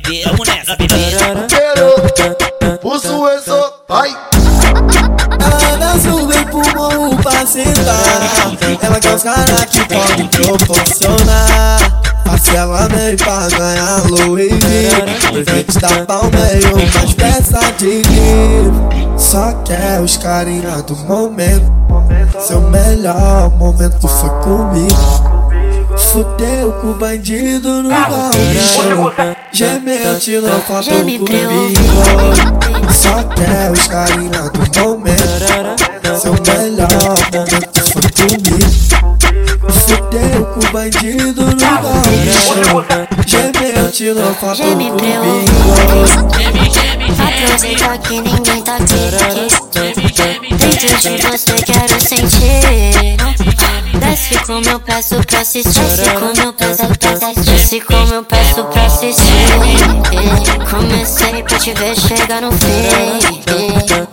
bebê, vamos nessa, bebê. Quero, o sueço, vai. Ela subiu pro morro pra sentar. Ela quer os caras que podem proporcionar. Parcela meio pra ganhar Louis Prefeito da Palmeiro, mais peça de livro Só quer os carinha do momento Seu melhor momento foi comigo Fudeu com o bandido no baú Gemeu, tirou foto comigo Só quer os carinha do momento Seu melhor momento foi comigo. Fudeu com o bandido no baú Gemeu, tirou foto Geme pra eu comigo Aproveita que ninguém tá aqui Dentro de você quero sentir Desce como eu peço pra assistir Desce como eu peço pra assistir Desce como eu peço pra assistir Comecei pra te ver chegar no fim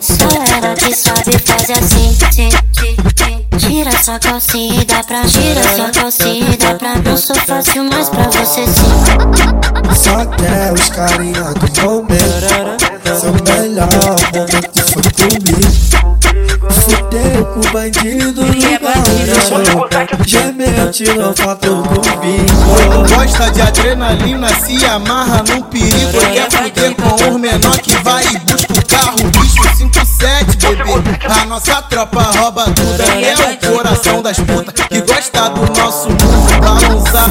Só ela que sabe fazer assim Tira sua calcinha e dá pra Tira sua calcinha e dá pra Não sou fácil, mas pra você sim. Só quer os carinha do momento Seu melhor momento foi comigo Fudeu com o bandido no baú Gemeu, tirou foto comigo Gosta de adrenalina, se amarra num perigo. Quer fuder com os menor que vai e busca o carro. Bicho 57, bebê. A nossa tropa rouba tudo É o das putas Que gosta do nosso mundo balançar.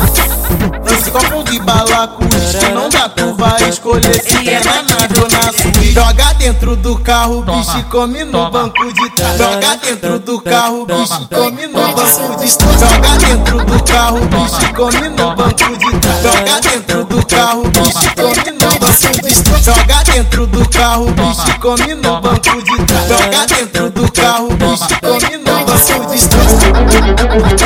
Não se confunde bala com uísque Não dá, tu vai escolher se é na nave ou na suíte. Joga dentro do carro, bicho come no banco de trás. Joga dentro do carro, bicho come no banco de trás. Joga dentro do carro, bicho come no banco de trás. Joga dentro do carro, bicho come no banco de trás. Joga dentro do carro, bicho come no banco de trás. Joga dentro do carro, bicho come no banco de trás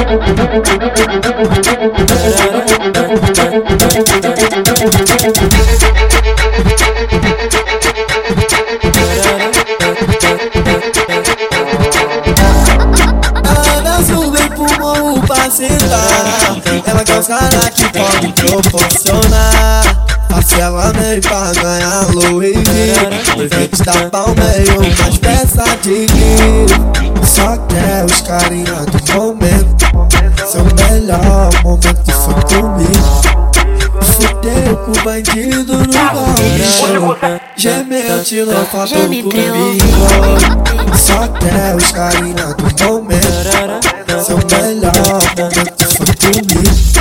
Ela quer os caras que podem proporcionar Parcelamento pra ganhar Louis. V Presente da Palmeio, mais peça de livro Só quer os carinha do momento Seu melhor momento foi comigo Fudeu com o bandido no baú Gemeu, tirou foto comigo Só quer os carinha do momento Seu melhor momento foi comigo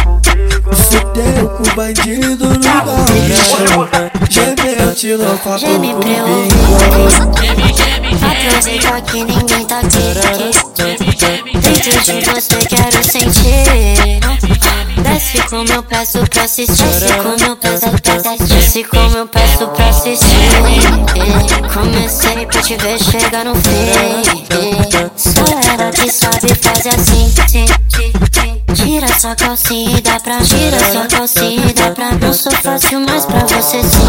Fudeu com o bandido Geme pra eu comigo Aproveita que ninguém tá aqui Dentro de você quero sentir Desce como eu peço pra assistir Desce como eu peço pra assistir Desce como eu peço pra assistir Comecei pra te ver chegar no fim Só ela que sabe fazer assim Tira sua calcinha e dá pra calcinha e dá pra Não sou fácil, mas pra você sim.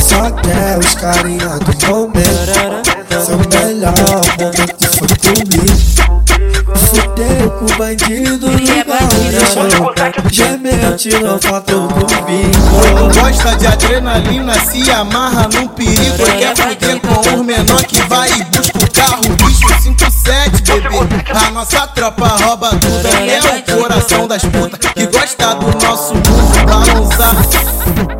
Só quer os carinha do momento Seu melhor. Momento foi comigo Fudeu com o bandido no baú Gemeu, tirou foto comigo. Gosta de adrenalina, se amarra num perigo. Quer fuder com os menor que vai e busca o carro. Bicho 57, bebê. A nossa tropa rouba tudo É o coração das putas Que gosta do nosso mundo balançar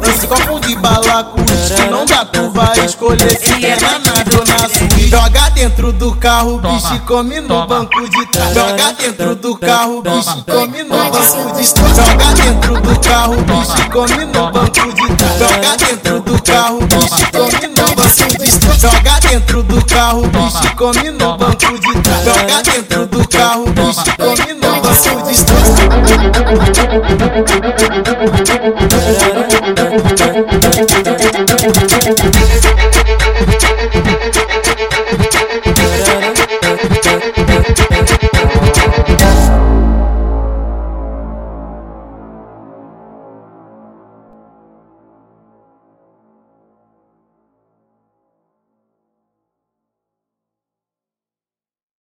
Não se confunde bala com uísque Não dá, tu vai escolher se é na nave ou na suíte Joga dentro do carro, bicho come no banco de trás. Joga dentro do carro, bicho come no banco de trás. Joga dentro do carro, bicho come no banco de trás. Joga dentro do carro, bicho come no banco de trás. Joga dentro do carro, bicho come no banco de trás. Joga dentro do carro, bicho come no banco de trás